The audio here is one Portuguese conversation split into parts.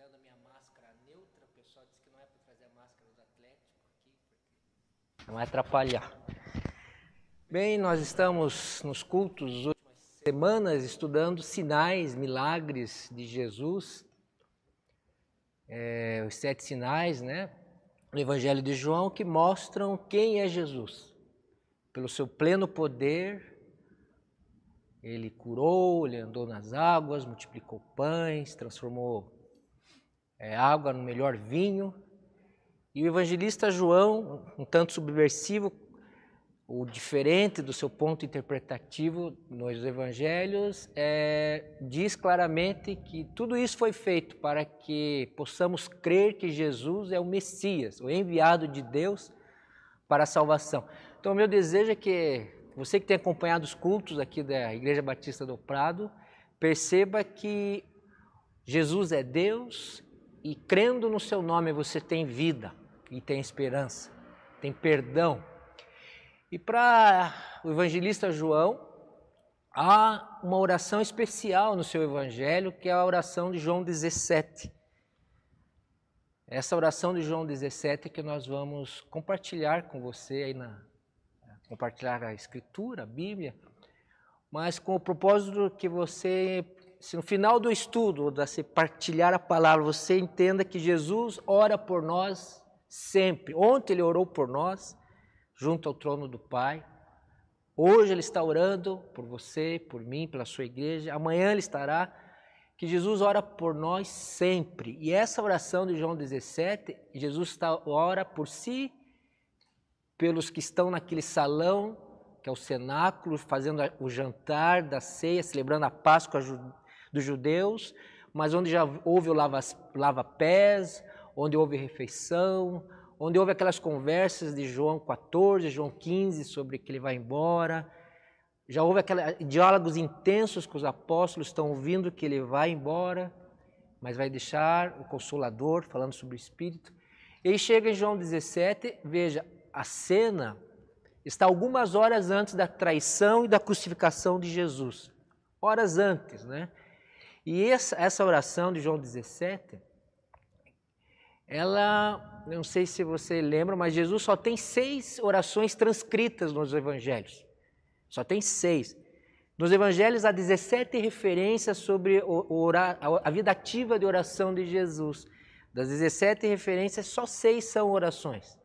tirando a minha máscara neutra, o pessoal disse que não é para trazer a máscara do Atlético aqui, porque não vai atrapalhar. Bem, nós estamos nos cultos as últimas semanas estudando sinais, milagres de Jesus, é, os sete sinais, né? No Evangelho de João que mostram quem é Jesus. Pelo seu pleno poder, ele curou, ele andou nas águas, multiplicou pães, transformou é, água no melhor vinho. E o evangelista João, um tanto subversivo, o diferente do seu ponto interpretativo nos evangelhos, é, diz claramente que tudo isso foi feito para que possamos crer que Jesus é o Messias, o enviado de Deus para a salvação. Então, meu desejo é que você que tem acompanhado os cultos aqui da Igreja Batista do Prado, perceba que Jesus é Deus e crendo no seu nome você tem vida e tem esperança, tem perdão. E para o evangelista João, há uma oração especial no seu evangelho, que é a oração de João 17. Essa oração de João 17 é que nós vamos compartilhar com você aí na, compartilhar a Escritura, a Bíblia, mas com o propósito que você, se no final do estudo, da se partilhar a palavra, você entenda que Jesus ora por nós sempre. Ontem ele orou por nós, junto ao trono do Pai. Hoje ele está orando por você, por mim, pela sua igreja. Amanhã ele estará. Que Jesus ora por nós sempre. E essa oração de João 17, Jesus está, ora por si pelos que estão naquele salão, que é o cenáculo, fazendo o jantar da ceia, celebrando a Páscoa dos judeus, mas onde já houve o lava-pés, onde houve refeição, onde houve aquelas conversas de João 14, João 15 sobre que ele vai embora. Já houve aqueles diálogos intensos que os apóstolos estão ouvindo que ele vai embora, mas vai deixar o Consolador falando sobre o Espírito. E aí chega em João 17, veja, a cena está algumas horas antes da traição e da crucificação de Jesus. Horas antes, né? E essa, essa oração de João 17, ela, não sei se você lembra, mas Jesus só tem seis orações transcritas nos evangelhos. Só tem seis. Nos evangelhos há 17 referências sobre orar, a vida ativa de oração de Jesus. Das 17 referências, só seis são orações.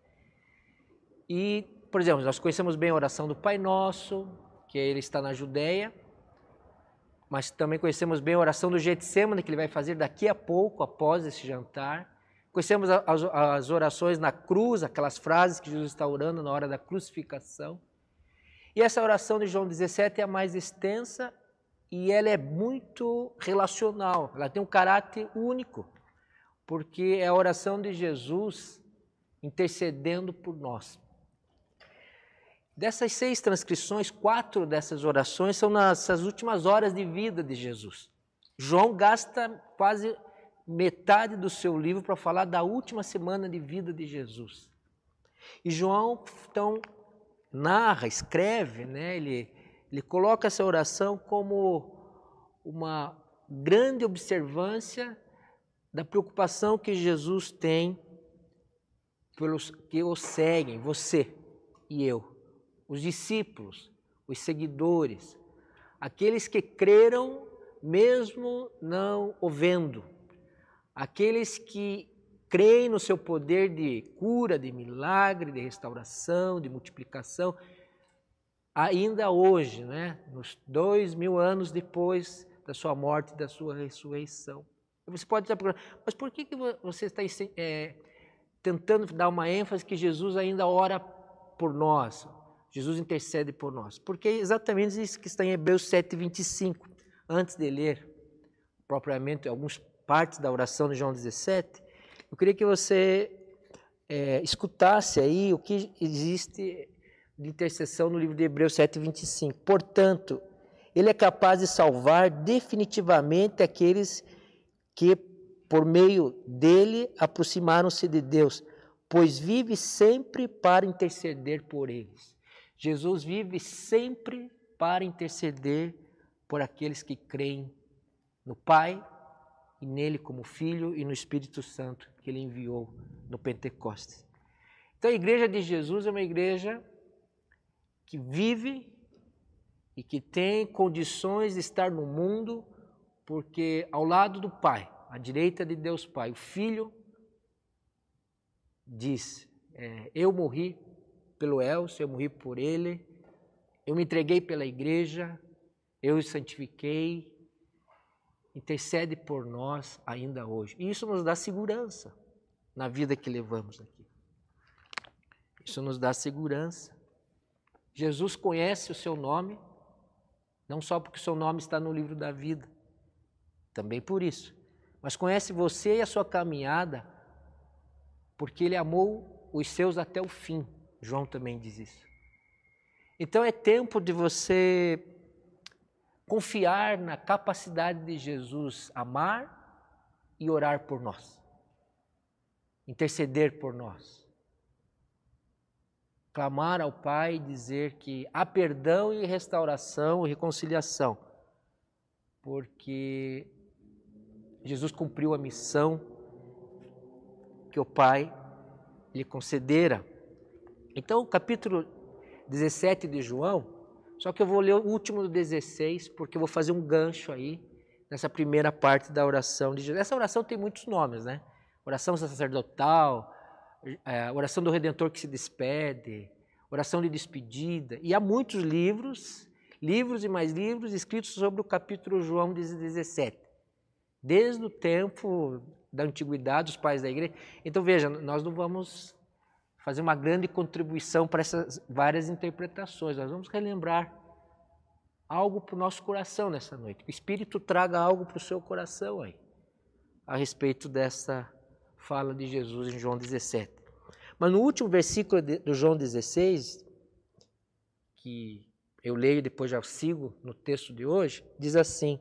E, por exemplo, nós conhecemos bem a oração do Pai Nosso, que ele está na Judéia, mas também conhecemos bem a oração do Getsemane, que ele vai fazer daqui a pouco, após esse jantar. Conhecemos as, as orações na cruz, aquelas frases que Jesus está orando na hora da crucificação. E essa oração de João 17 é a mais extensa e ela é muito relacional, ela tem um caráter único, porque é a oração de Jesus intercedendo por nós. Dessas seis transcrições, quatro dessas orações são nessas últimas horas de vida de Jesus. João gasta quase metade do seu livro para falar da última semana de vida de Jesus. E João, então, narra, escreve, né? ele, ele coloca essa oração como uma grande observância da preocupação que Jesus tem pelos que o seguem, você e eu os discípulos, os seguidores, aqueles que creram mesmo não o vendo, aqueles que creem no seu poder de cura, de milagre, de restauração, de multiplicação, ainda hoje, né, nos dois mil anos depois da sua morte e da sua ressurreição. Você pode estar perguntando, mas por que, que você está é, tentando dar uma ênfase que Jesus ainda ora por nós? Jesus intercede por nós. Porque é exatamente isso que está em Hebreus 7, 25. Antes de ler propriamente algumas partes da oração de João 17, eu queria que você é, escutasse aí o que existe de intercessão no livro de Hebreus 7, 25. Portanto, ele é capaz de salvar definitivamente aqueles que, por meio dele, aproximaram-se de Deus, pois vive sempre para interceder por eles. Jesus vive sempre para interceder por aqueles que creem no Pai, e nele como Filho e no Espírito Santo que ele enviou no Pentecostes. Então a igreja de Jesus é uma igreja que vive e que tem condições de estar no mundo, porque ao lado do Pai, à direita de Deus Pai, o Filho diz: é, Eu morri pelo Elcio, eu morri por ele, eu me entreguei pela igreja, eu o santifiquei, intercede por nós ainda hoje. E isso nos dá segurança na vida que levamos aqui. Isso nos dá segurança. Jesus conhece o seu nome, não só porque o seu nome está no livro da vida, também por isso, mas conhece você e a sua caminhada, porque ele amou os seus até o fim. João também diz isso. Então é tempo de você confiar na capacidade de Jesus amar e orar por nós, interceder por nós, clamar ao Pai e dizer que há perdão e restauração e reconciliação, porque Jesus cumpriu a missão que o Pai lhe concedera. Então, o capítulo 17 de João só que eu vou ler o último do 16, porque eu vou fazer um gancho aí nessa primeira parte da oração de Jesus. Essa oração tem muitos nomes, né? Oração sacerdotal, é, oração do Redentor que se despede, oração de despedida. E há muitos livros, livros e mais livros, escritos sobre o capítulo João 17. Desde o tempo da antiguidade, os pais da igreja. Então veja, nós não vamos fazer uma grande contribuição para essas várias interpretações. Nós vamos relembrar algo para o nosso coração nessa noite. O Espírito traga algo para o seu coração aí, a respeito dessa fala de Jesus em João 17. Mas no último versículo do João 16, que eu leio e depois já sigo no texto de hoje, diz assim: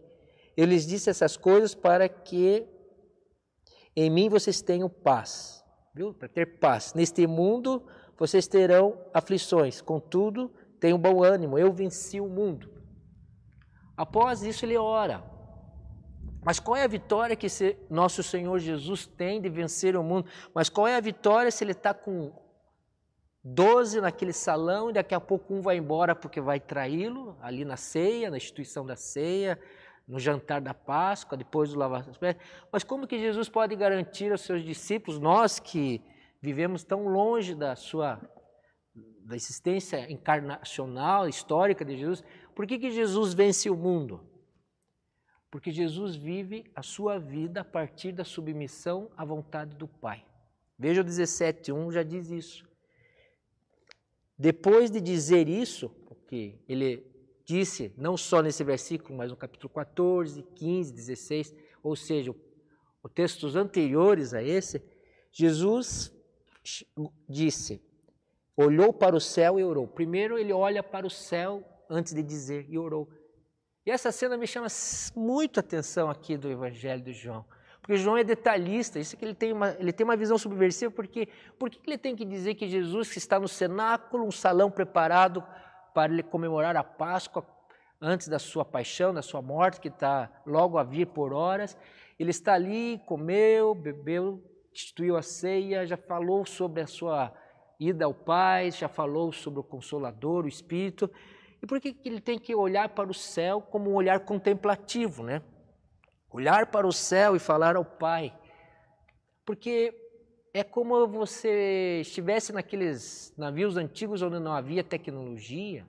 Eu lhes disse essas coisas para que em mim vocês tenham paz viu? Para ter paz. Neste mundo vocês terão aflições, contudo, tenham bom ânimo, eu venci o mundo. Após isso, ele ora. Mas qual é a vitória que nosso Senhor Jesus tem de vencer o mundo? Mas qual é a vitória se ele está com 12 naquele salão e daqui a pouco um vai embora porque vai traí-lo ali na ceia, na instituição da ceia, no jantar da Páscoa, depois do lavar os pés. Mas como que Jesus pode garantir aos seus discípulos, nós que vivemos tão longe da sua da existência encarnacional, histórica de Jesus, por que, que Jesus vence o mundo? Porque Jesus vive a sua vida a partir da submissão à vontade do Pai. Veja o 17:1 já diz isso. Depois de dizer isso, porque ele disse, não só nesse versículo, mas no capítulo 14, 15, 16, ou seja, os textos anteriores a esse, Jesus disse, olhou para o céu e orou. Primeiro ele olha para o céu antes de dizer e orou. E essa cena me chama muito atenção aqui do Evangelho de João. Porque João é detalhista, isso é que ele tem uma, ele tem uma visão subversiva, porque por que ele tem que dizer que Jesus que está no cenáculo, um salão preparado para comemorar a Páscoa antes da sua paixão, da sua morte, que está logo a vir por horas. Ele está ali, comeu, bebeu, instituiu a ceia, já falou sobre a sua ida ao Pai, já falou sobre o Consolador, o Espírito. E por que ele tem que olhar para o céu como um olhar contemplativo, né? Olhar para o céu e falar ao Pai. Porque é como você estivesse naqueles navios antigos onde não havia tecnologia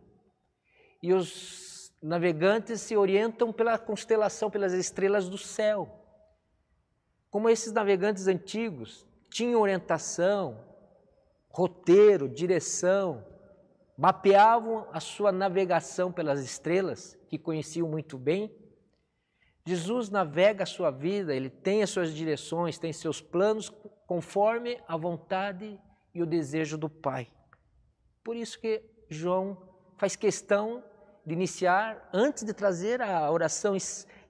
e os navegantes se orientam pela constelação, pelas estrelas do céu. Como esses navegantes antigos tinham orientação, roteiro, direção, mapeavam a sua navegação pelas estrelas, que conheciam muito bem. Jesus navega a sua vida, ele tem as suas direções, tem seus planos conforme a vontade e o desejo do Pai. Por isso que João faz questão de iniciar, antes de trazer a oração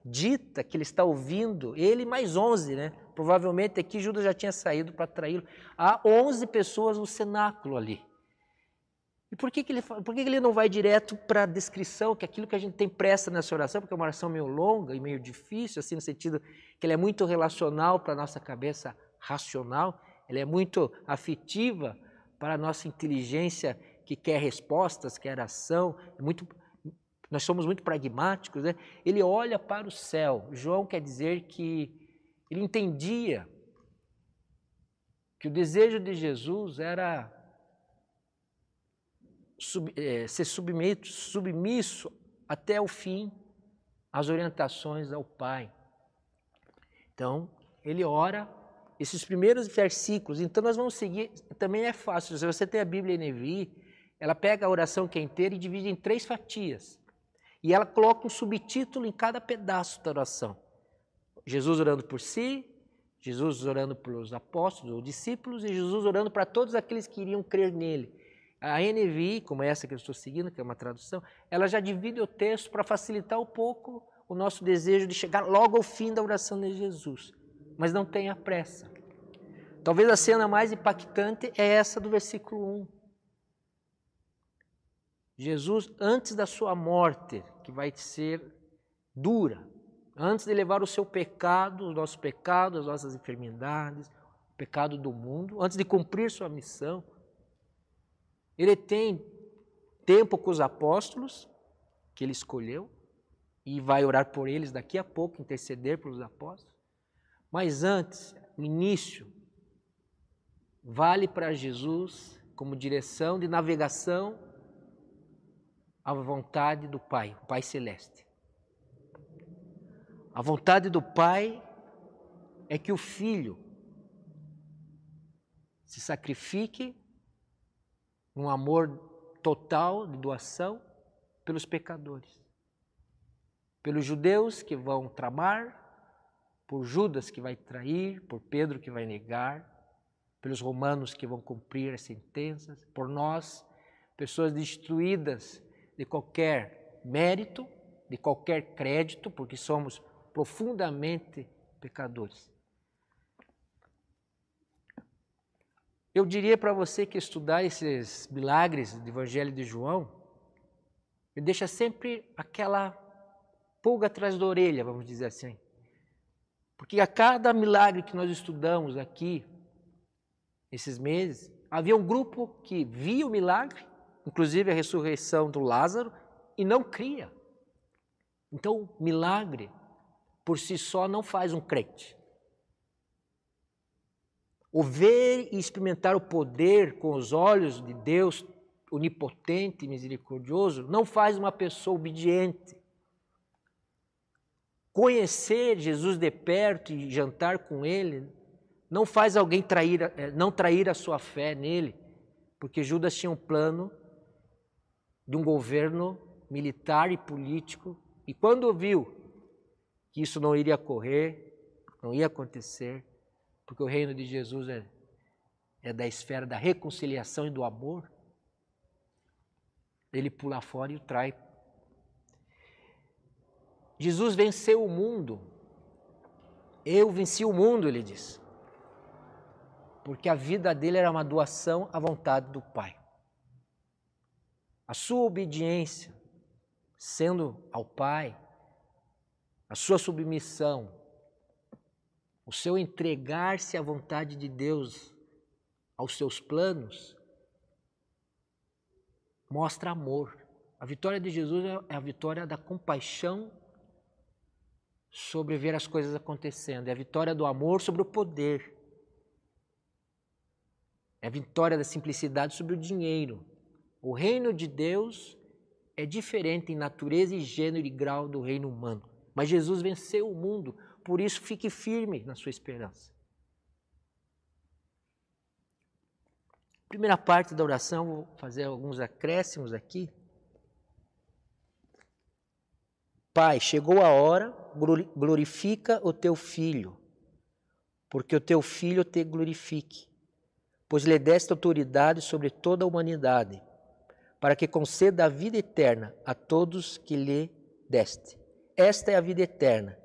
dita que ele está ouvindo, ele mais onze, né? Provavelmente aqui Judas já tinha saído para traí-lo. Há onze pessoas no cenáculo ali. E por que, que, ele, por que, que ele não vai direto para a descrição, que é aquilo que a gente tem pressa nessa oração, porque é uma oração meio longa e meio difícil, assim, no sentido que ela é muito relacional para a nossa cabeça racional, ela é muito afetiva para a nossa inteligência que quer respostas, quer ação, é muito, nós somos muito pragmáticos, né? Ele olha para o céu. João quer dizer que ele entendia que o desejo de Jesus era sub, é, ser submisso, submisso até o fim às orientações ao Pai. Então, ele ora esses primeiros versículos. Então, nós vamos seguir. Também é fácil. Se você tem a Bíblia NVI, ela pega a oração que é inteira e divide em três fatias. E ela coloca um subtítulo em cada pedaço da oração. Jesus orando por si, Jesus orando pelos apóstolos ou discípulos e Jesus orando para todos aqueles que iriam crer nele. A NVI, como é essa que eu estou seguindo, que é uma tradução, ela já divide o texto para facilitar um pouco o nosso desejo de chegar logo ao fim da oração de Jesus. Mas não tenha pressa. Talvez a cena mais impactante é essa do versículo 1. Jesus, antes da sua morte, que vai ser dura, antes de levar o seu pecado, o nosso pecado, as nossas enfermidades, o pecado do mundo, antes de cumprir sua missão, ele tem tempo com os apóstolos, que ele escolheu, e vai orar por eles daqui a pouco, interceder pelos apóstolos. Mas antes, o início, vale para Jesus como direção de navegação à vontade do Pai, o Pai Celeste. A vontade do Pai é que o Filho se sacrifique um amor total de doação pelos pecadores. Pelos judeus que vão tramar, por Judas que vai trair, por Pedro que vai negar, pelos romanos que vão cumprir as sentenças, por nós, pessoas destruídas de qualquer mérito, de qualquer crédito, porque somos profundamente pecadores. Eu diria para você que estudar esses milagres do Evangelho de João me deixa sempre aquela pulga atrás da orelha, vamos dizer assim. Porque a cada milagre que nós estudamos aqui, esses meses, havia um grupo que via o milagre, inclusive a ressurreição do Lázaro, e não cria. Então, milagre por si só não faz um crente. O ver e experimentar o poder com os olhos de Deus onipotente e misericordioso não faz uma pessoa obediente. Conhecer Jesus de perto e jantar com Ele não faz alguém trair, eh, não trair a sua fé nele, porque Judas tinha um plano de um governo militar e político, e quando viu que isso não iria ocorrer, não ia acontecer, porque o reino de Jesus é, é da esfera da reconciliação e do amor, ele pula fora e o trai. Jesus venceu o mundo. Eu venci o mundo, ele diz. Porque a vida dele era uma doação à vontade do Pai. A sua obediência, sendo ao Pai, a sua submissão, o seu entregar-se à vontade de Deus, aos seus planos, mostra amor. A vitória de Jesus é a vitória da compaixão sobre ver as coisas acontecendo, é a vitória do amor sobre o poder, é a vitória da simplicidade sobre o dinheiro. O reino de Deus é diferente em natureza e gênero e grau do reino humano, mas Jesus venceu o mundo por isso, fique firme na sua esperança. Primeira parte da oração, vou fazer alguns acréscimos aqui. Pai, chegou a hora, glorifica o teu filho, porque o teu filho te glorifique, pois lhe deste autoridade sobre toda a humanidade, para que conceda a vida eterna a todos que lhe deste. Esta é a vida eterna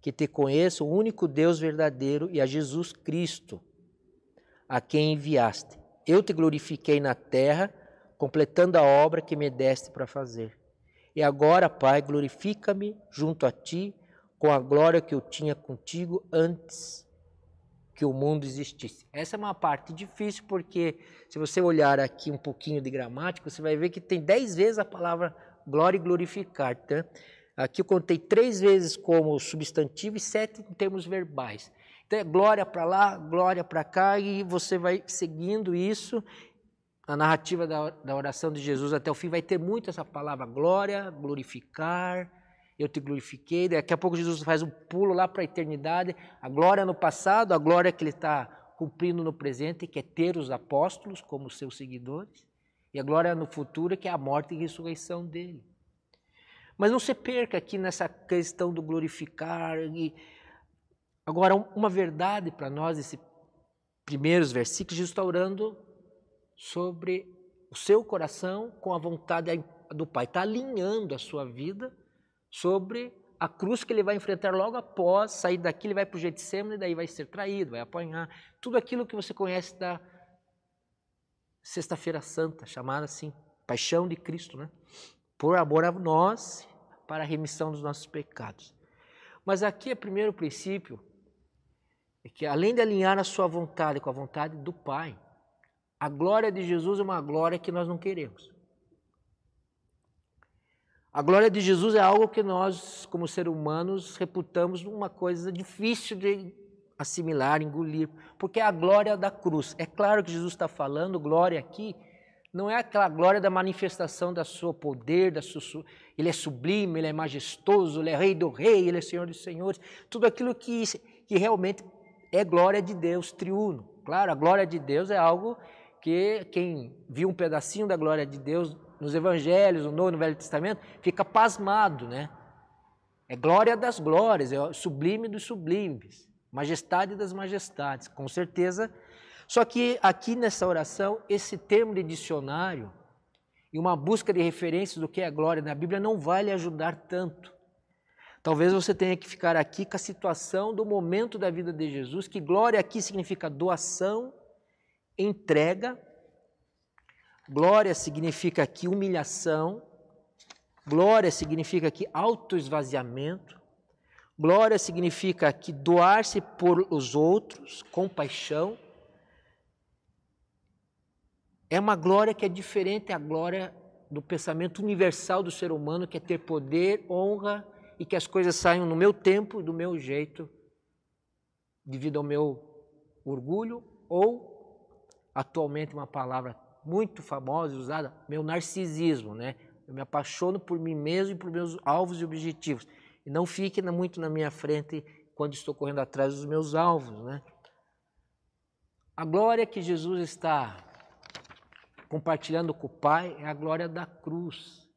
que te conheça o único Deus verdadeiro e a Jesus Cristo, a quem enviaste. Eu te glorifiquei na terra, completando a obra que me deste para fazer. E agora, Pai, glorifica-me junto a ti com a glória que eu tinha contigo antes que o mundo existisse. Essa é uma parte difícil porque se você olhar aqui um pouquinho de gramática, você vai ver que tem dez vezes a palavra glória e glorificar. Tá? Aqui eu contei três vezes como substantivo e sete em termos verbais. Então é glória para lá, glória para cá e você vai seguindo isso. A narrativa da, da oração de Jesus até o fim vai ter muito essa palavra glória, glorificar, eu te glorifiquei. Daqui a pouco Jesus faz um pulo lá para a eternidade. A glória no passado, a glória que ele está cumprindo no presente, que é ter os apóstolos como seus seguidores. E a glória no futuro, que é a morte e ressurreição dele. Mas não se perca aqui nessa questão do glorificar. E... Agora, uma verdade para nós, esses primeiros versículos, Jesus está orando sobre o seu coração com a vontade do Pai. Está alinhando a sua vida sobre a cruz que ele vai enfrentar logo após sair daqui, ele vai para o Getsemane, daí vai ser traído, vai apanhar. Tudo aquilo que você conhece da Sexta-feira Santa, chamada assim, Paixão de Cristo, né? Por amor a nós, para a remissão dos nossos pecados. Mas aqui é o primeiro princípio, é que além de alinhar a sua vontade com a vontade do Pai, a glória de Jesus é uma glória que nós não queremos. A glória de Jesus é algo que nós, como seres humanos, reputamos uma coisa difícil de assimilar, engolir, porque é a glória da cruz. É claro que Jesus está falando glória aqui, não é aquela glória da manifestação da sua poder, da sua, ele é sublime, ele é majestoso, ele é rei do rei, ele é senhor dos senhores, tudo aquilo que, que realmente é glória de Deus triuno. Claro, a glória de Deus é algo que quem viu um pedacinho da glória de Deus nos evangelhos, no Novo e no Velho Testamento, fica pasmado, né? É glória das glórias, é sublime dos sublimes, majestade das majestades, com certeza. Só que aqui nessa oração, esse termo de dicionário e uma busca de referências do que é glória na Bíblia não vai lhe ajudar tanto. Talvez você tenha que ficar aqui com a situação do momento da vida de Jesus, que glória aqui significa doação, entrega Glória significa aqui humilhação, glória significa aqui autoesvaziamento, glória significa aqui doar-se por os outros, compaixão. É uma glória que é diferente da glória do pensamento universal do ser humano, que é ter poder, honra e que as coisas saiam no meu tempo, do meu jeito, devido ao meu orgulho ou, atualmente, uma palavra muito famosa e usada, meu narcisismo, né? Eu me apaixono por mim mesmo e por meus alvos e objetivos. E não fique muito na minha frente quando estou correndo atrás dos meus alvos, né? A glória que Jesus está compartilhando com o Pai é a glória da cruz.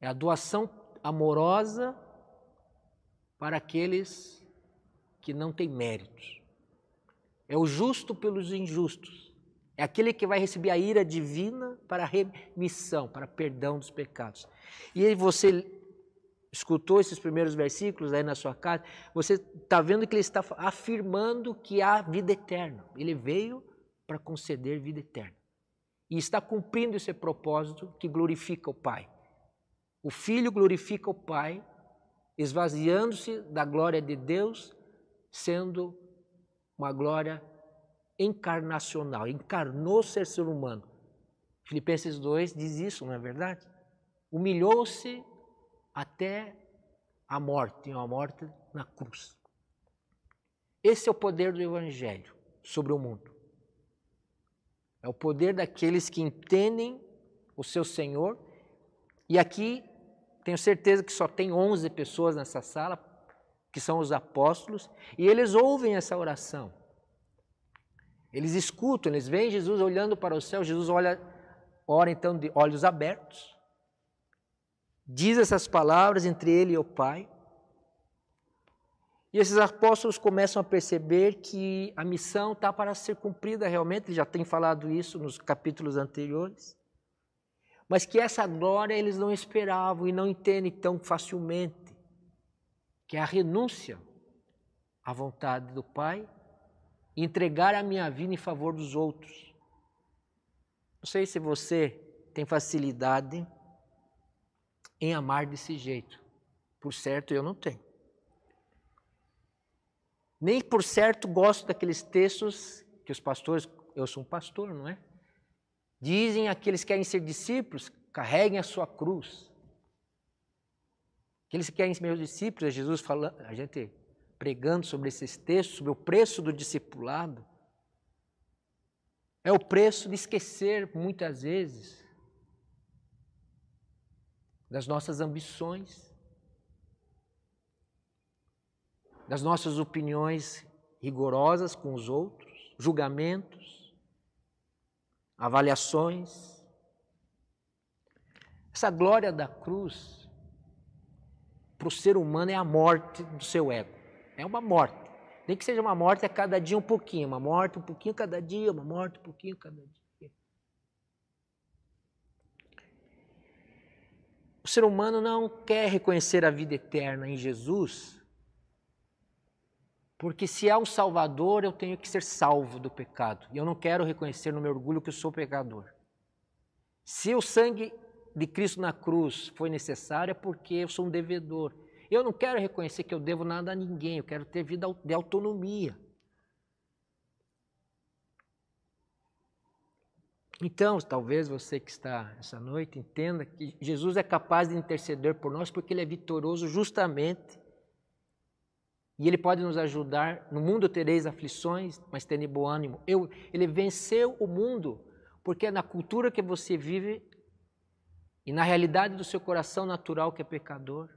É a doação amorosa para aqueles que não têm méritos. É o justo pelos injustos. É aquele que vai receber a ira divina para remissão, para perdão dos pecados. E aí você escutou esses primeiros versículos aí na sua casa, você está vendo que ele está afirmando que há vida eterna. Ele veio para conceder vida eterna. E está cumprindo esse propósito que glorifica o Pai. O Filho glorifica o Pai, esvaziando-se da glória de Deus, sendo uma glória encarnacional, encarnou ser ser humano. Filipenses 2 diz isso, não é verdade? Humilhou-se até a morte, a morte na cruz. Esse é o poder do Evangelho sobre o mundo. É o poder daqueles que entendem o seu Senhor. E aqui tenho certeza que só tem 11 pessoas nessa sala, que são os apóstolos, e eles ouvem essa oração. Eles escutam, eles veem Jesus olhando para o céu, Jesus olha, ora então de olhos abertos, diz essas palavras entre ele e o Pai. E esses apóstolos começam a perceber que a missão está para ser cumprida realmente, já tem falado isso nos capítulos anteriores, mas que essa glória eles não esperavam e não entendem tão facilmente, que é a renúncia à vontade do Pai entregar a minha vida em favor dos outros. Não sei se você tem facilidade em amar desse jeito. Por certo, eu não tenho. Nem por certo gosto daqueles textos que os pastores, eu sou um pastor, não é? Dizem aqueles que querem ser discípulos, carreguem a sua cruz. Aqueles que querem ser meus discípulos, é Jesus falando, a gente pregando sobre esses textos, sobre o preço do discipulado. É o preço de esquecer, muitas vezes, das nossas ambições, das nossas opiniões rigorosas com os outros, julgamentos, avaliações. Essa glória da cruz para o ser humano é a morte do seu ego. É uma morte. Nem que seja uma morte a cada dia um pouquinho, uma morte um pouquinho cada dia, uma morte um pouquinho cada dia. O ser humano não quer reconhecer a vida eterna em Jesus, porque se há um Salvador, eu tenho que ser salvo do pecado. E eu não quero reconhecer no meu orgulho que eu sou pecador. Se o sangue de Cristo na cruz foi necessário, é porque eu sou um devedor. Eu não quero reconhecer que eu devo nada a ninguém, eu quero ter vida de autonomia. Então, talvez você que está essa noite entenda que Jesus é capaz de interceder por nós porque ele é vitorioso justamente. E ele pode nos ajudar. No mundo tereis aflições, mas tende bom ânimo. Eu, ele venceu o mundo porque é na cultura que você vive e na realidade do seu coração natural que é pecador,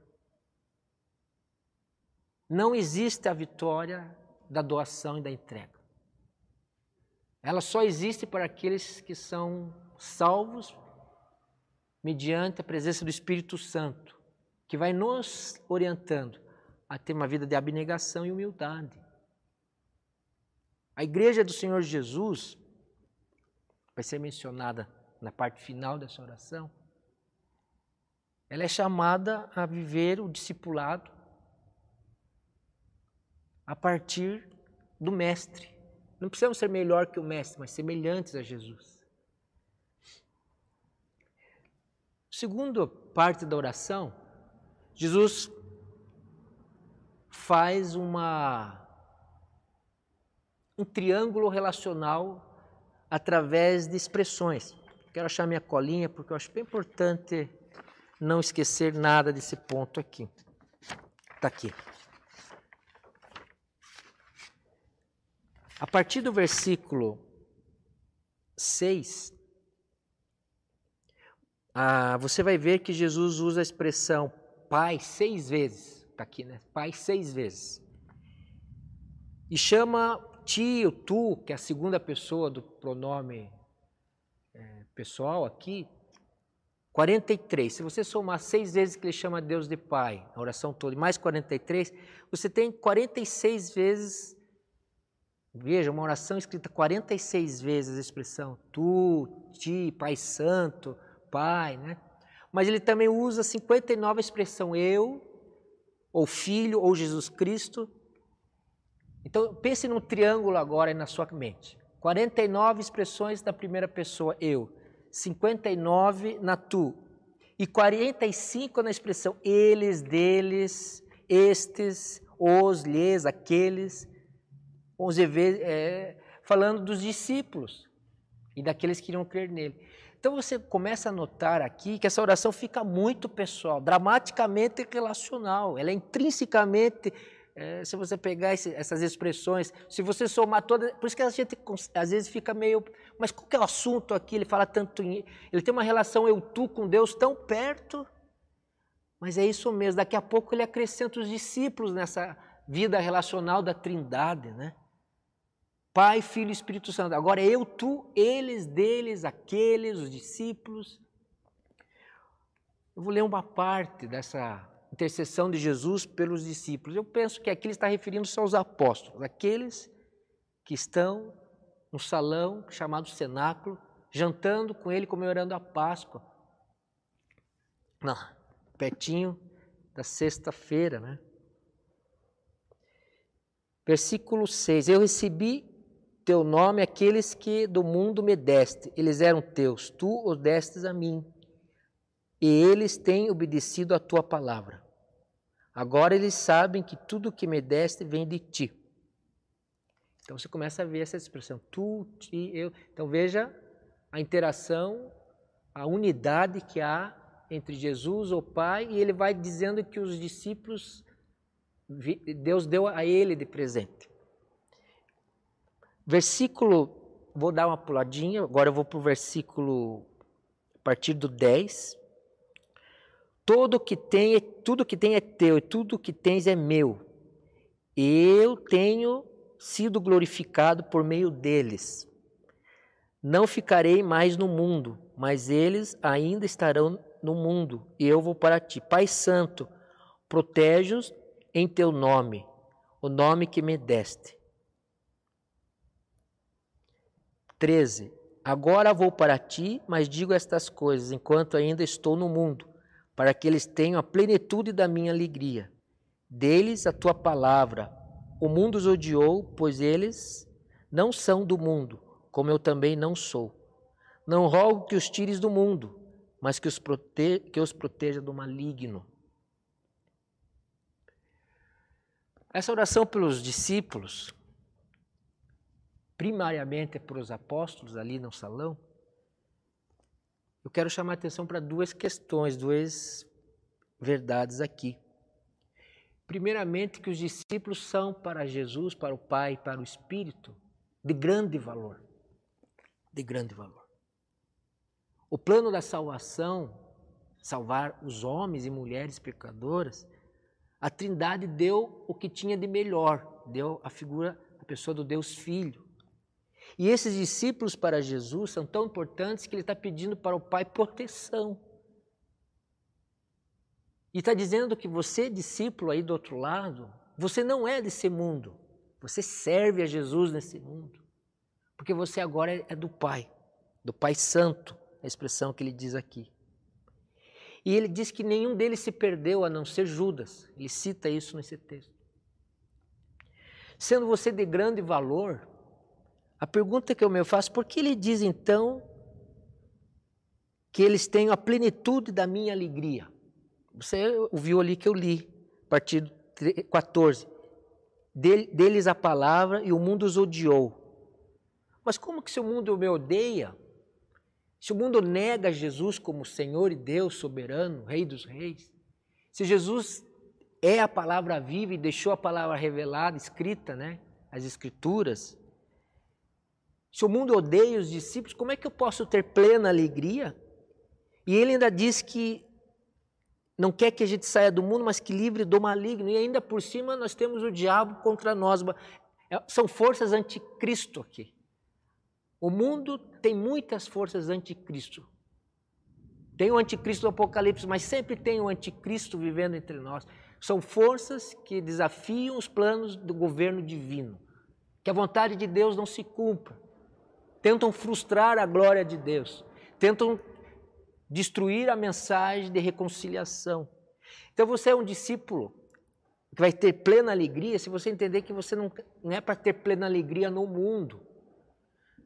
não existe a vitória da doação e da entrega. Ela só existe para aqueles que são salvos mediante a presença do Espírito Santo, que vai nos orientando a ter uma vida de abnegação e humildade. A igreja do Senhor Jesus vai ser mencionada na parte final dessa oração. Ela é chamada a viver o discipulado a partir do Mestre. Não precisamos ser melhor que o Mestre, mas semelhantes a Jesus. Segundo parte da oração, Jesus faz uma um triângulo relacional através de expressões. Quero achar minha colinha porque eu acho bem importante não esquecer nada desse ponto aqui. Está aqui. A partir do versículo 6, ah, você vai ver que Jesus usa a expressão Pai seis vezes. Está aqui, né? Pai seis vezes. E chama tio, tu, que é a segunda pessoa do pronome é, pessoal aqui, 43. Se você somar seis vezes que ele chama Deus de Pai, a oração toda, e mais 43, você tem 46 vezes Veja, uma oração escrita 46 vezes a expressão tu, ti, Pai Santo, Pai, né? Mas ele também usa 59 a expressão eu, ou Filho, ou Jesus Cristo. Então, pense num triângulo agora na sua mente. 49 expressões da primeira pessoa, eu. 59 na tu. E 45 na expressão eles, deles, estes, os, lhes, aqueles. 11 vezes, é, falando dos discípulos e daqueles que iriam crer nele. Então você começa a notar aqui que essa oração fica muito pessoal, dramaticamente relacional, ela é intrinsecamente, é, se você pegar esse, essas expressões, se você somar todas, por isso que a gente às vezes fica meio, mas qual que é o assunto aqui? Ele fala tanto em, ele tem uma relação eu tu com Deus tão perto, mas é isso mesmo, daqui a pouco ele acrescenta os discípulos nessa vida relacional da trindade, né? Pai, Filho e Espírito Santo. Agora eu, tu, eles, deles, aqueles, os discípulos. Eu vou ler uma parte dessa intercessão de Jesus pelos discípulos. Eu penso que aqui ele está referindo-se aos apóstolos, aqueles que estão no salão chamado cenáculo, jantando com ele, comemorando a Páscoa. Não, pertinho da sexta-feira, né? Versículo 6: Eu recebi teu nome aqueles que do mundo me deste. Eles eram teus, tu os destes a mim. E eles têm obedecido a tua palavra. Agora eles sabem que tudo que me deste vem de ti. Então você começa a ver essa expressão, tu, ti, eu. Então veja a interação, a unidade que há entre Jesus, o Pai, e ele vai dizendo que os discípulos, Deus deu a ele de presente. Versículo, vou dar uma puladinha, agora eu vou para o versículo, a partir do 10. Todo que tem, tudo que tem é teu, e tudo que tens é meu. Eu tenho sido glorificado por meio deles. Não ficarei mais no mundo, mas eles ainda estarão no mundo, e eu vou para ti. Pai Santo, protege-os em teu nome, o nome que me deste. 13. Agora vou para ti, mas digo estas coisas enquanto ainda estou no mundo, para que eles tenham a plenitude da minha alegria. Deles a tua palavra. O mundo os odiou, pois eles não são do mundo, como eu também não sou. Não rogo que os tires do mundo, mas que os, prote que os proteja do maligno. Essa oração pelos discípulos, primariamente para os apóstolos ali no salão, eu quero chamar a atenção para duas questões, duas verdades aqui. Primeiramente, que os discípulos são para Jesus, para o Pai, para o Espírito, de grande valor. De grande valor. O plano da salvação, salvar os homens e mulheres pecadoras, a Trindade deu o que tinha de melhor, deu a figura, a pessoa do Deus Filho. E esses discípulos para Jesus são tão importantes que ele está pedindo para o Pai proteção. E está dizendo que você, discípulo aí do outro lado, você não é desse mundo. Você serve a Jesus nesse mundo. Porque você agora é do Pai, do Pai Santo a expressão que ele diz aqui. E ele diz que nenhum deles se perdeu a não ser Judas. Ele cita isso nesse texto. Sendo você de grande valor, a pergunta que eu me faço, por que ele diz então que eles têm a plenitude da minha alegria? Você ouviu ali que eu li, a partir do 14. Deles a palavra e o mundo os odiou. Mas como que se o mundo me odeia, se o mundo nega Jesus como Senhor e Deus soberano, Rei dos Reis, se Jesus é a palavra viva e deixou a palavra revelada, escrita, né? As Escrituras. Se o mundo odeia os discípulos, como é que eu posso ter plena alegria? E ele ainda diz que não quer que a gente saia do mundo, mas que livre do maligno. E ainda por cima nós temos o diabo contra nós. É, são forças anticristo aqui. O mundo tem muitas forças anticristo. Tem o anticristo do Apocalipse, mas sempre tem o anticristo vivendo entre nós. São forças que desafiam os planos do governo divino. Que a vontade de Deus não se cumpra. Tentam frustrar a glória de Deus. Tentam destruir a mensagem de reconciliação. Então você é um discípulo que vai ter plena alegria se você entender que você não, não é para ter plena alegria no mundo.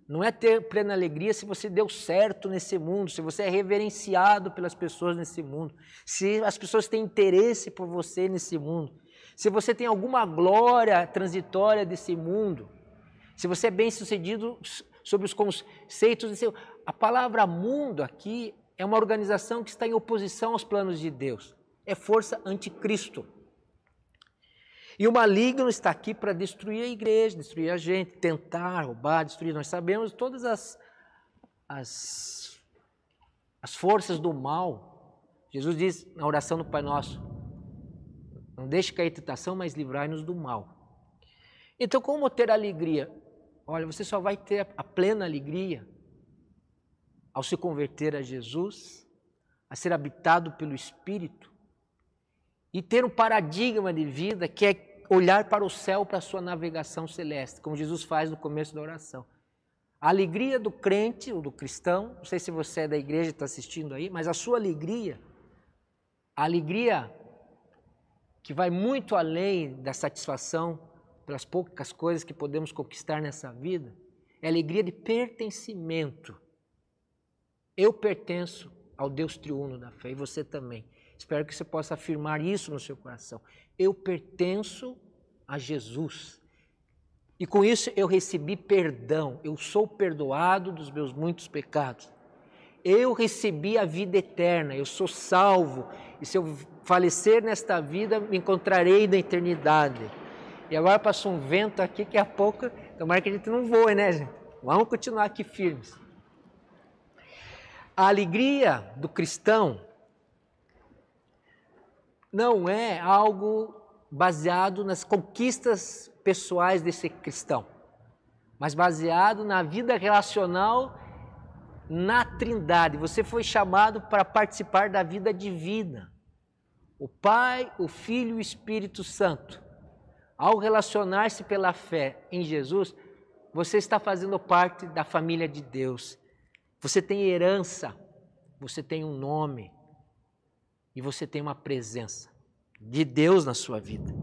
Não é ter plena alegria se você deu certo nesse mundo, se você é reverenciado pelas pessoas nesse mundo, se as pessoas têm interesse por você nesse mundo, se você tem alguma glória transitória desse mundo, se você é bem sucedido sobre os conceitos. A palavra mundo aqui é uma organização que está em oposição aos planos de Deus, é força anticristo. E o maligno está aqui para destruir a igreja, destruir a gente, tentar roubar, destruir. Nós sabemos todas as, as, as forças do mal. Jesus diz na oração do Pai Nosso: Não deixe cair tentação, mas livrai-nos do mal. Então, como ter alegria? Olha, você só vai ter a plena alegria ao se converter a Jesus, a ser habitado pelo Espírito e ter um paradigma de vida que é olhar para o céu, para a sua navegação celeste, como Jesus faz no começo da oração. A alegria do crente ou do cristão, não sei se você é da igreja e está assistindo aí, mas a sua alegria, a alegria que vai muito além da satisfação pelas poucas coisas que podemos conquistar nessa vida, é alegria de pertencimento. Eu pertenço ao Deus triuno da fé e você também. Espero que você possa afirmar isso no seu coração. Eu pertenço a Jesus. E com isso eu recebi perdão, eu sou perdoado dos meus muitos pecados. Eu recebi a vida eterna, eu sou salvo, e se eu falecer nesta vida, me encontrarei na eternidade. E agora passou um vento aqui que a pouco, tomara que a gente não voe, né, gente? Vamos continuar aqui firmes. A alegria do cristão não é algo baseado nas conquistas pessoais desse cristão, mas baseado na vida relacional na Trindade. Você foi chamado para participar da vida divina. O Pai, o Filho e o Espírito Santo. Ao relacionar-se pela fé em Jesus, você está fazendo parte da família de Deus. Você tem herança, você tem um nome e você tem uma presença de Deus na sua vida.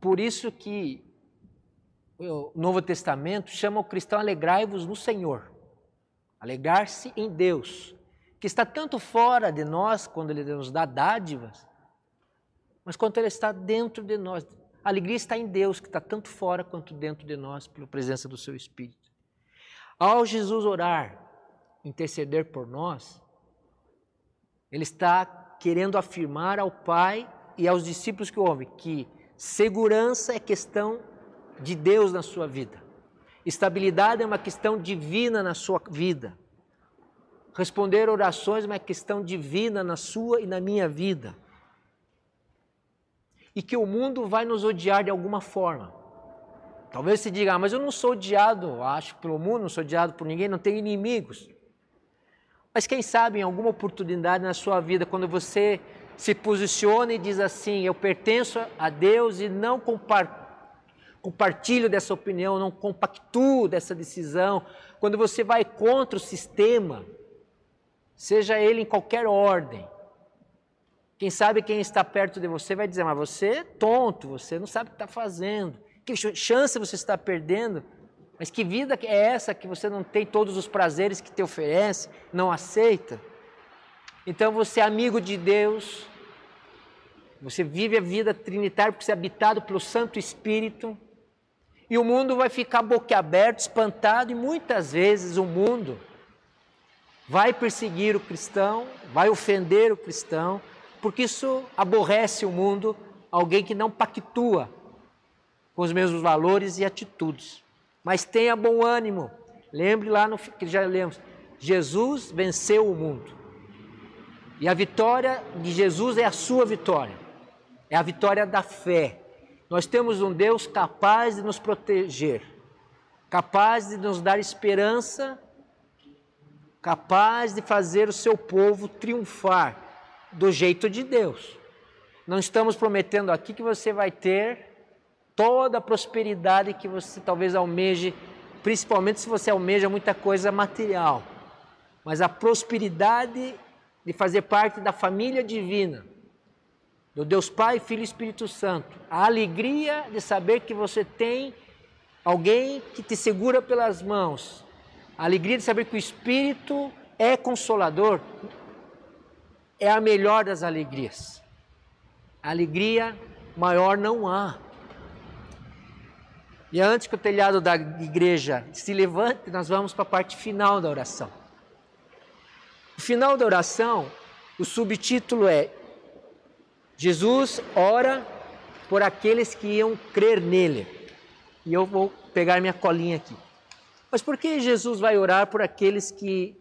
Por isso que o Novo Testamento chama o cristão alegrai-vos no Senhor. Alegrar-se em Deus, que está tanto fora de nós quando Ele nos dá dádivas, mas quanto Ele está dentro de nós. A alegria está em Deus, que está tanto fora quanto dentro de nós, pela presença do Seu Espírito. Ao Jesus orar, interceder por nós, Ele está querendo afirmar ao Pai e aos discípulos que ouvem que segurança é questão de Deus na sua vida. Estabilidade é uma questão divina na sua vida. Responder orações é uma questão divina na sua e na minha vida. E que o mundo vai nos odiar de alguma forma. Talvez você diga, ah, mas eu não sou odiado, acho, pelo mundo, não sou odiado por ninguém, não tenho inimigos. Mas quem sabe em alguma oportunidade na sua vida, quando você se posiciona e diz assim: Eu pertenço a Deus e não compartilho dessa opinião, não compactuo dessa decisão, quando você vai contra o sistema, seja ele em qualquer ordem, quem sabe quem está perto de você vai dizer: Mas você é tonto, você não sabe o que está fazendo, que chance você está perdendo. Mas que vida é essa que você não tem todos os prazeres que te oferece, não aceita? Então você é amigo de Deus, você vive a vida trinitária porque você é habitado pelo Santo Espírito, e o mundo vai ficar boquiaberto, espantado, e muitas vezes o mundo vai perseguir o cristão, vai ofender o cristão, porque isso aborrece o mundo, alguém que não pactua com os mesmos valores e atitudes mas tenha bom ânimo. Lembre lá no que já lemos: Jesus venceu o mundo. E a vitória de Jesus é a sua vitória. É a vitória da fé. Nós temos um Deus capaz de nos proteger, capaz de nos dar esperança, capaz de fazer o seu povo triunfar do jeito de Deus. Não estamos prometendo aqui que você vai ter toda a prosperidade que você talvez almeje, principalmente se você almeja muita coisa material. Mas a prosperidade de fazer parte da família divina, do Deus Pai, Filho e Espírito Santo. A alegria de saber que você tem alguém que te segura pelas mãos. A alegria de saber que o Espírito é consolador. É a melhor das alegrias. Alegria maior não há. E antes que o telhado da igreja se levante, nós vamos para a parte final da oração. O final da oração, o subtítulo é Jesus ora por aqueles que iam crer nele. E eu vou pegar minha colinha aqui. Mas por que Jesus vai orar por aqueles que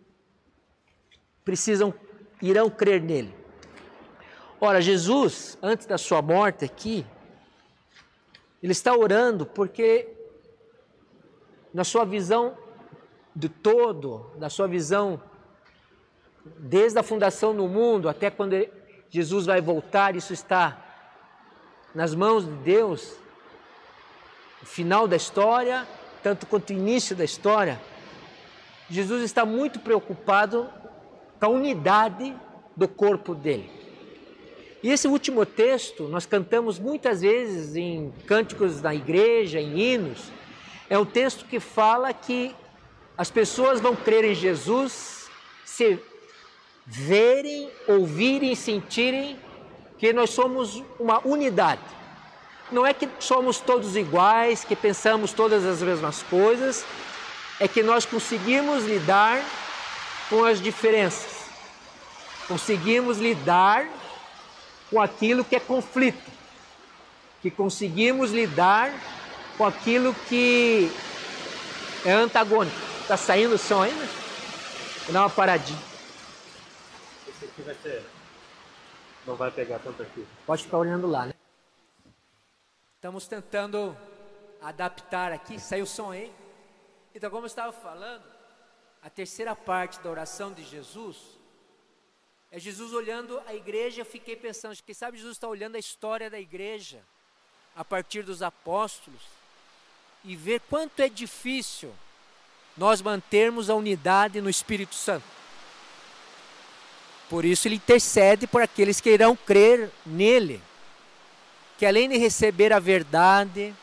precisam, irão crer nele? Ora, Jesus, antes da sua morte aqui, ele está orando porque, na sua visão de todo, na sua visão, desde a fundação do mundo até quando Jesus vai voltar, isso está nas mãos de Deus. O final da história, tanto quanto o início da história, Jesus está muito preocupado com a unidade do corpo dele. E esse último texto nós cantamos muitas vezes em cânticos da igreja, em hinos, É um texto que fala que as pessoas vão crer em Jesus se verem, ouvirem, sentirem que nós somos uma unidade. Não é que somos todos iguais, que pensamos todas as mesmas coisas, é que nós conseguimos lidar com as diferenças, conseguimos lidar com aquilo que é conflito, que conseguimos lidar com aquilo que é antagônico. Está saindo o som ainda? Vou dar uma paradinha. Esse aqui vai ser. Não vai pegar tanto aqui. Pode ficar olhando lá, né? Estamos tentando adaptar aqui. Saiu o som aí? Então, como eu estava falando, a terceira parte da oração de Jesus é Jesus olhando a igreja. Eu fiquei pensando, quem sabe Jesus está olhando a história da igreja a partir dos apóstolos e ver quanto é difícil nós mantermos a unidade no Espírito Santo. Por isso ele intercede por aqueles que irão crer nele, que além de receber a verdade,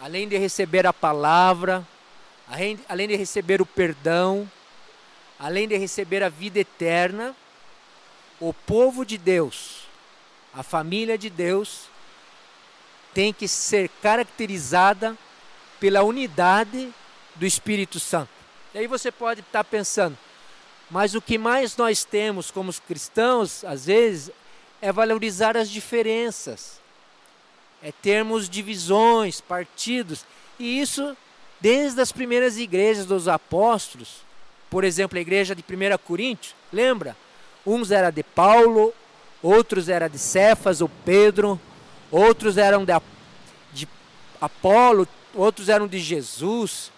além de receber a palavra, além de receber o perdão, além de receber a vida eterna, o povo de Deus, a família de Deus, tem que ser caracterizada pela unidade do Espírito Santo. E aí você pode estar pensando, mas o que mais nós temos como cristãos, às vezes, é valorizar as diferenças, é termos divisões, partidos, e isso desde as primeiras igrejas dos apóstolos, por exemplo, a igreja de 1 Coríntios, lembra? Uns eram de Paulo, outros eram de Cefas ou Pedro, outros eram de, de Apolo, outros eram de Jesus.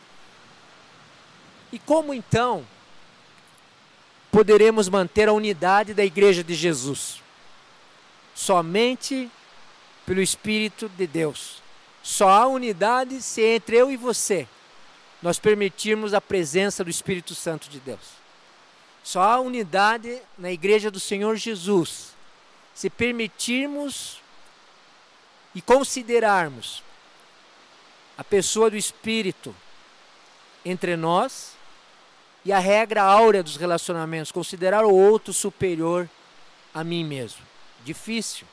E como então poderemos manter a unidade da igreja de Jesus? Somente pelo Espírito de Deus. Só há unidade se entre eu e você nós permitirmos a presença do Espírito Santo de Deus. Só há unidade na igreja do Senhor Jesus se permitirmos e considerarmos a pessoa do Espírito entre nós e a regra áurea dos relacionamentos, considerar o outro superior a mim mesmo. Difícil,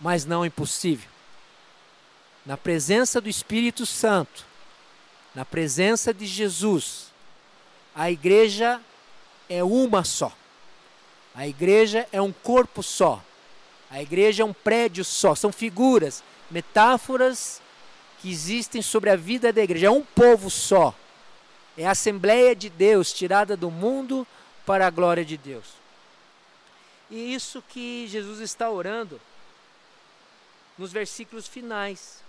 mas não impossível na presença do Espírito Santo, na presença de Jesus, a igreja é uma só. A igreja é um corpo só. A igreja é um prédio só. São figuras, metáforas que existem sobre a vida da igreja. É um povo só. É a Assembleia de Deus tirada do mundo para a glória de Deus. E isso que Jesus está orando nos versículos finais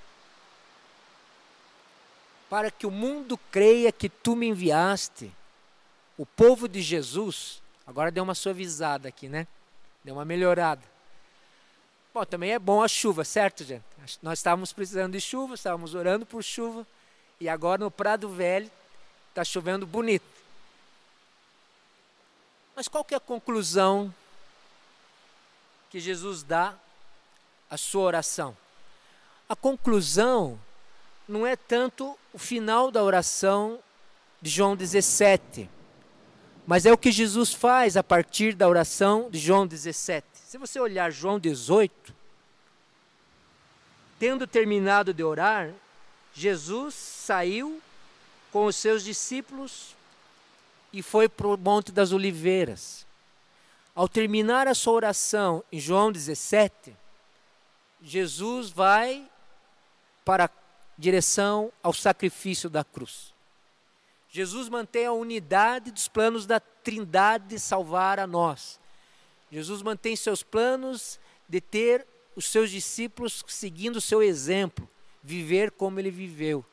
para que o mundo creia que tu me enviaste. O povo de Jesus, agora deu uma suavizada aqui, né? Deu uma melhorada. Bom, também é bom a chuva, certo, gente? Nós estávamos precisando de chuva, estávamos orando por chuva, e agora no Prado Velho está chovendo bonito. Mas qual que é a conclusão que Jesus dá à sua oração? A conclusão não é tanto o final da oração de João 17, mas é o que Jesus faz a partir da oração de João 17. Se você olhar João 18, tendo terminado de orar, Jesus saiu com os seus discípulos e foi para o Monte das Oliveiras. Ao terminar a sua oração em João 17, Jesus vai para direção ao sacrifício da cruz. Jesus mantém a unidade dos planos da Trindade de salvar a nós. Jesus mantém seus planos de ter os seus discípulos seguindo o seu exemplo, viver como ele viveu.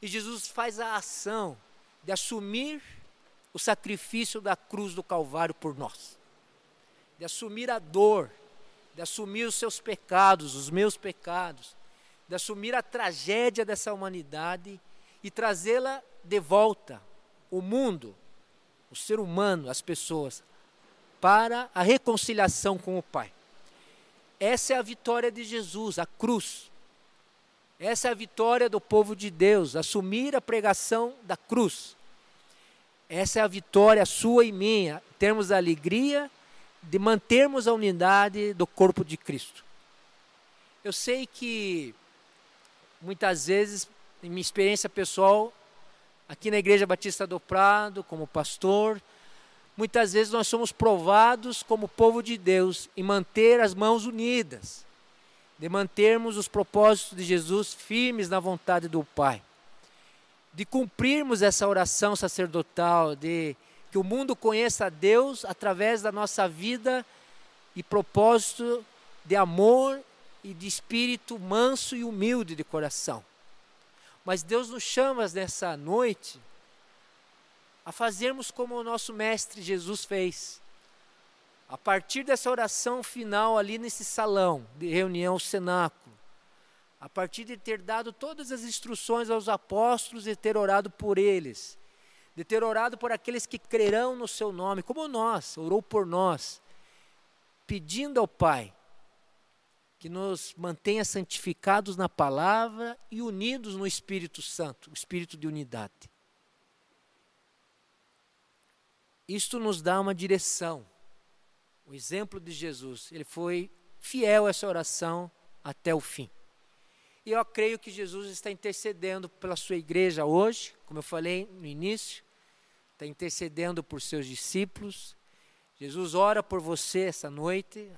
E Jesus faz a ação de assumir o sacrifício da cruz do Calvário por nós, de assumir a dor, de assumir os seus pecados, os meus pecados, de assumir a tragédia dessa humanidade e trazê-la de volta, o mundo, o ser humano, as pessoas, para a reconciliação com o Pai. Essa é a vitória de Jesus, a cruz. Essa é a vitória do povo de Deus, assumir a pregação da cruz. Essa é a vitória sua e minha, termos a alegria de mantermos a unidade do corpo de Cristo. Eu sei que muitas vezes, em minha experiência pessoal, aqui na Igreja Batista do Prado, como pastor, muitas vezes nós somos provados como povo de Deus em manter as mãos unidas, de mantermos os propósitos de Jesus firmes na vontade do Pai, de cumprirmos essa oração sacerdotal, de que o mundo conheça a Deus através da nossa vida e propósito de amor e de espírito manso e humilde de coração. Mas Deus nos chama nessa noite a fazermos como o nosso mestre Jesus fez. A partir dessa oração final ali nesse salão de reunião, cenáculo, a partir de ter dado todas as instruções aos apóstolos e ter orado por eles, de ter orado por aqueles que crerão no seu nome, como nós, orou por nós, pedindo ao Pai que nos mantenha santificados na palavra e unidos no Espírito Santo, o espírito de unidade. Isto nos dá uma direção. O exemplo de Jesus, ele foi fiel a essa oração até o fim. E eu creio que Jesus está intercedendo pela sua igreja hoje, como eu falei no início, está intercedendo por seus discípulos. Jesus ora por você essa noite,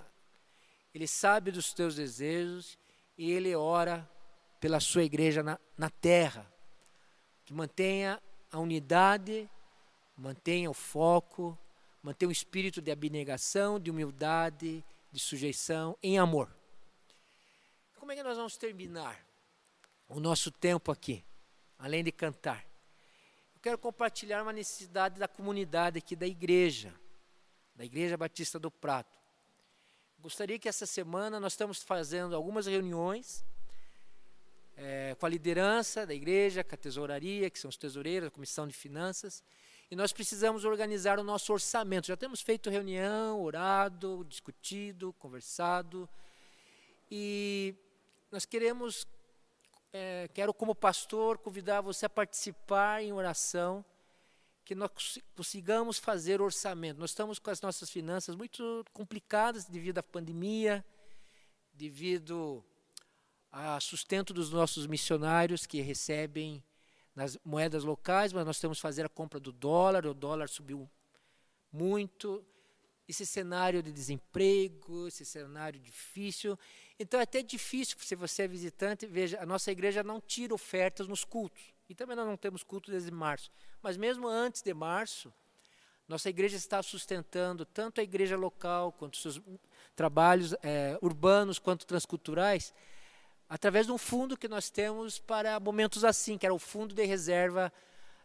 ele sabe dos teus desejos e Ele ora pela sua igreja na, na terra. Que mantenha a unidade, mantenha o foco, mantenha o espírito de abnegação, de humildade, de sujeição, em amor. Como é que nós vamos terminar o nosso tempo aqui, além de cantar? Eu quero compartilhar uma necessidade da comunidade aqui da igreja, da Igreja Batista do Prato. Gostaria que essa semana nós estamos fazendo algumas reuniões é, com a liderança da igreja, com a tesouraria, que são os tesoureiros, a comissão de finanças, e nós precisamos organizar o nosso orçamento. Já temos feito reunião, orado, discutido, conversado, e nós queremos, é, quero como pastor convidar você a participar em oração que nós consigamos fazer orçamento. Nós estamos com as nossas finanças muito complicadas devido à pandemia, devido ao sustento dos nossos missionários que recebem nas moedas locais, mas nós temos que fazer a compra do dólar, o dólar subiu muito. Esse cenário de desemprego, esse cenário difícil. Então é até difícil, se você é visitante, veja, a nossa igreja não tira ofertas nos cultos. E também nós não temos culto desde março. Mas mesmo antes de março, nossa igreja está sustentando tanto a igreja local, quanto seus trabalhos é, urbanos, quanto transculturais, através de um fundo que nós temos para momentos assim, que era o fundo de reserva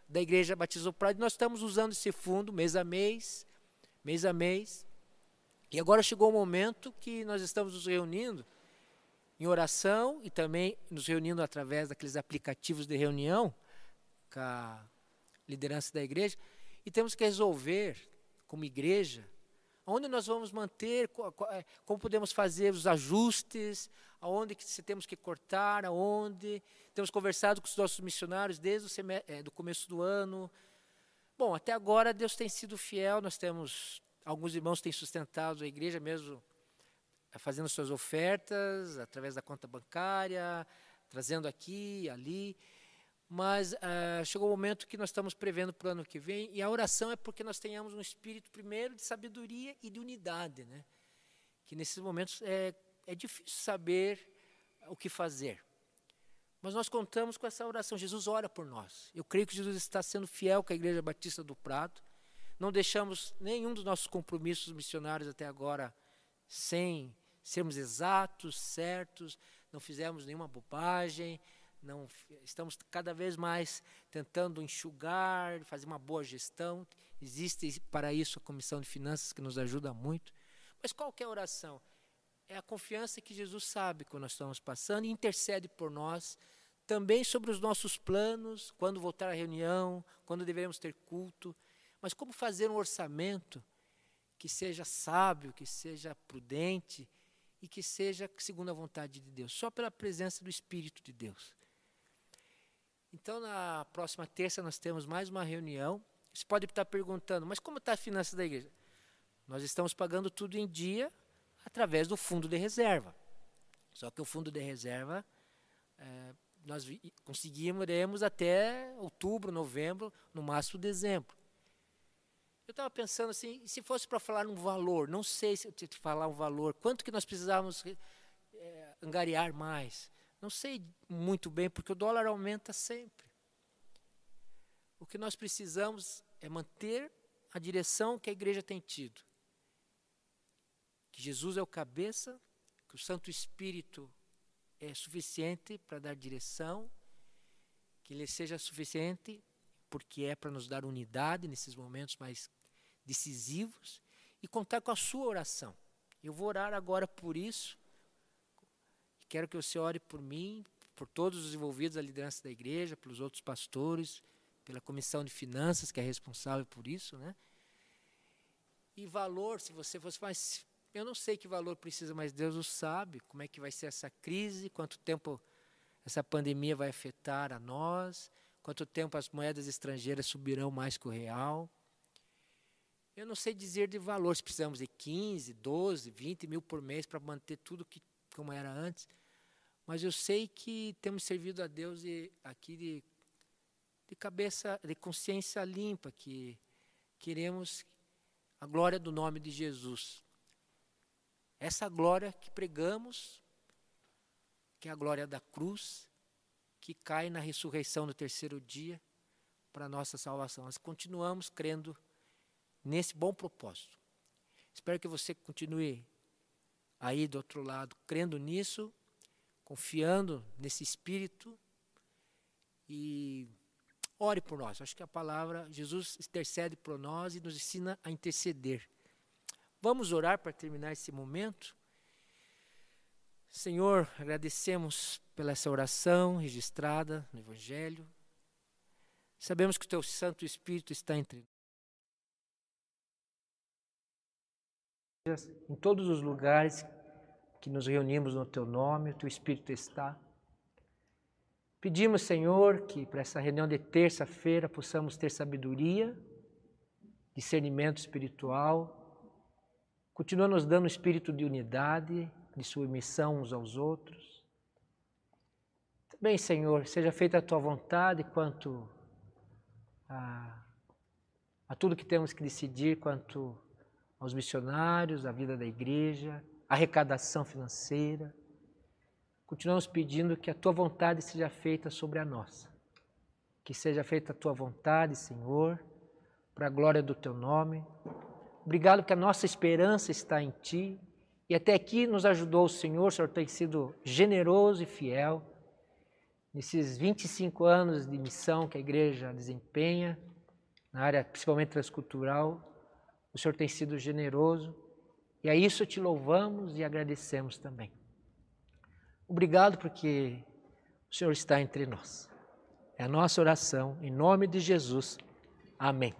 da Igreja Batista Prado. Nós estamos usando esse fundo mês a mês, mês a mês. E agora chegou o momento que nós estamos nos reunindo em oração e também nos reunindo através daqueles aplicativos de reunião com a liderança da igreja e temos que resolver como igreja onde nós vamos manter, é, como podemos fazer os ajustes, aonde que temos que cortar, aonde. Temos conversado com os nossos missionários desde o é, começo do ano. Bom, até agora Deus tem sido fiel, nós temos, alguns irmãos têm sustentado a igreja mesmo fazendo suas ofertas através da conta bancária, trazendo aqui ali. Mas uh, chegou o momento que nós estamos prevendo para o ano que vem, e a oração é porque nós tenhamos um espírito, primeiro, de sabedoria e de unidade. Né? Que nesses momentos é, é difícil saber o que fazer. Mas nós contamos com essa oração. Jesus ora por nós. Eu creio que Jesus está sendo fiel com a Igreja Batista do Prado. Não deixamos nenhum dos nossos compromissos missionários até agora sem sermos exatos, certos, não fizemos nenhuma bobagem, não estamos cada vez mais tentando enxugar, fazer uma boa gestão. Existe para isso a comissão de finanças que nos ajuda muito. Mas qual é a oração? É a confiança que Jesus sabe quando nós estamos passando e intercede por nós também sobre os nossos planos, quando voltar à reunião, quando devemos ter culto, mas como fazer um orçamento que seja sábio, que seja prudente, e que seja segundo a vontade de Deus, só pela presença do Espírito de Deus. Então, na próxima terça, nós temos mais uma reunião. Você pode estar perguntando, mas como está a finança da igreja? Nós estamos pagando tudo em dia através do fundo de reserva. Só que o fundo de reserva, é, nós conseguiremos até outubro, novembro, no máximo dezembro. Eu estava pensando assim, se fosse para falar um valor, não sei se te falar um valor, quanto que nós precisávamos é, angariar mais. Não sei muito bem, porque o dólar aumenta sempre. O que nós precisamos é manter a direção que a igreja tem tido. Que Jesus é o cabeça, que o Santo Espírito é suficiente para dar direção, que ele seja suficiente porque é para nos dar unidade nesses momentos mais decisivos e contar com a sua oração. Eu vou orar agora por isso Quero que você ore por mim, por todos os envolvidos na liderança da igreja, pelos outros pastores, pela comissão de finanças que é responsável por isso, né? E valor, se você fosse, mas eu não sei que valor precisa, mas Deus o sabe, como é que vai ser essa crise, quanto tempo essa pandemia vai afetar a nós, quanto tempo as moedas estrangeiras subirão mais que o real. Eu não sei dizer de valor, se precisamos de 15, 12, 20 mil por mês para manter tudo que, como era antes. Mas eu sei que temos servido a Deus de, aqui de, de cabeça, de consciência limpa, que queremos a glória do nome de Jesus. Essa glória que pregamos, que é a glória da cruz, que cai na ressurreição no terceiro dia para a nossa salvação. Nós continuamos crendo nesse bom propósito. Espero que você continue aí do outro lado crendo nisso confiando nesse Espírito e ore por nós. Acho que a palavra, Jesus intercede por nós e nos ensina a interceder. Vamos orar para terminar esse momento? Senhor, agradecemos pela essa oração registrada no Evangelho. Sabemos que o Teu Santo Espírito está entre nós. Em todos os lugares que nos reunimos no Teu nome, o Teu Espírito está. Pedimos, Senhor, que para essa reunião de terça-feira possamos ter sabedoria, discernimento espiritual, continua nos dando um espírito de unidade, de submissão uns aos outros. Também, Senhor, seja feita a Tua vontade quanto a, a tudo que temos que decidir quanto aos missionários, à vida da igreja, arrecadação financeira. Continuamos pedindo que a tua vontade seja feita sobre a nossa. Que seja feita a tua vontade, Senhor, para a glória do teu nome. Obrigado que a nossa esperança está em ti. E até aqui nos ajudou o Senhor, o Senhor tem sido generoso e fiel. Nesses 25 anos de missão que a igreja desempenha, na área principalmente transcultural, o Senhor tem sido generoso e a isso te louvamos e agradecemos também. Obrigado porque o Senhor está entre nós. É a nossa oração, em nome de Jesus. Amém.